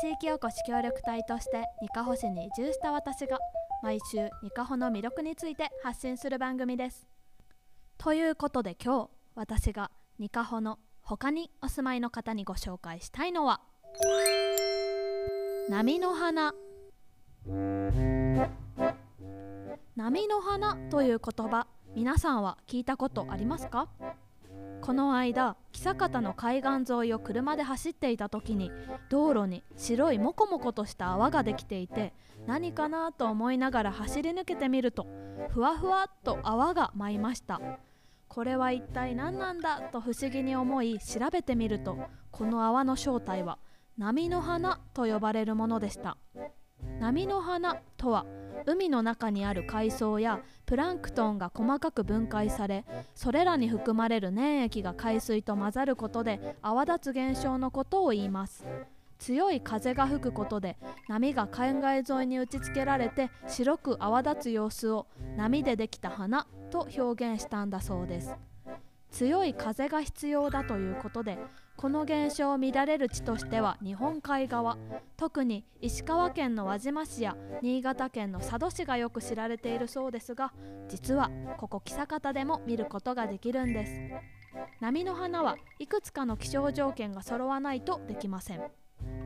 地域おこし協力隊としてにかほ市に移住した私が毎週にかほの魅力について発信する番組です。ということで今日私がにかほの他にお住まいの方にご紹介したいのは波の花。波の花という言葉皆さんは聞いたことありますか？この間久方の海岸沿いを車で走っていた時に道路に白いモコモコとした泡ができていて何かなと思いながら走り抜けてみるとふわふわっと泡が舞いました。これは一体何なんだと不思議に思い調べてみるとこの泡の正体は波の花と呼ばれるものでした。波の花とは海の中にある海藻やプランクトンが細かく分解されそれらに含まれる粘液が海水と混ざることで泡立つ現象のことを言います。強い風が吹くことで波が海岸沿いに打ちつけられて白く泡立つ様子を波でできた花と表現したんだそうです。強い風が必要だということでこの現象を見られる地としては日本海側特に石川県の輪島市や新潟県の佐渡市がよく知られているそうですが実はここ久方でも見ることができるんです。波の花はいくつかの気象条件が揃わないとできません。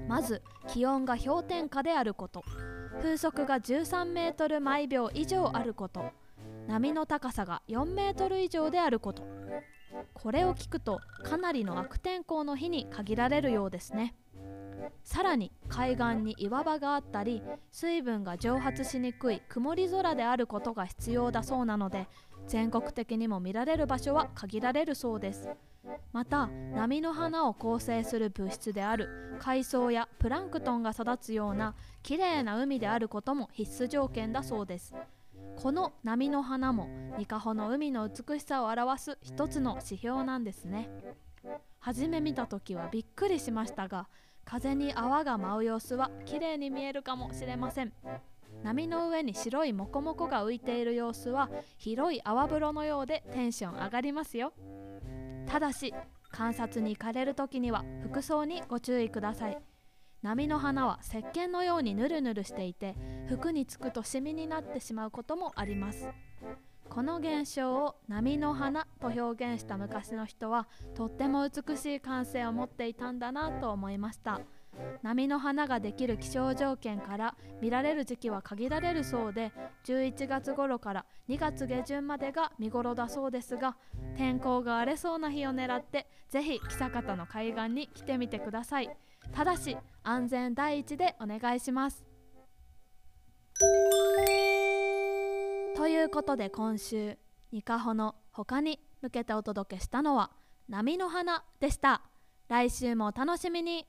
まず気温が氷点下であること。風速が13メートル毎秒以上あること。波の高さが4メートル以上であること。これを聞くとかなりの悪天候の日に限られるようですね。さらに海岸に岩場があったり水分が蒸発しにくい曇り空であることが必要だそうなので全国的にも見られる場所は限られるそうです。また波の花を構成する物質である海藻やプランクトンが育つようなきれいな海であることも必須条件だそうです。この波の花もニカホの海の美しさを表す一つの指標なんですね。初め見た時はびっくりしましたが風に泡が舞う様子は綺麗に見えるかもしれません。波の上に白いモコモコが浮いている様子は広い泡風呂のようでテンション上がりますよ。ただし観察に行かれる時には服装にご注意ください。波の花は石鹸のようにヌルヌルしていて服につくとシミになってしまうこともあります。この現象を波の花と表現した昔の人はとっても美しい感性を持っていたんだなと思いました。波の花ができる気象条件から見られる時期は限られるそうで11月頃から2月下旬までが見頃だそうですが天候が荒れそうな日を狙ってぜひ久方の海岸に来てみてください。ただし安全第一でお願いします。ということで今週ニカホの他に向けてお届けしたのは波の花でした。来週もお楽しみに。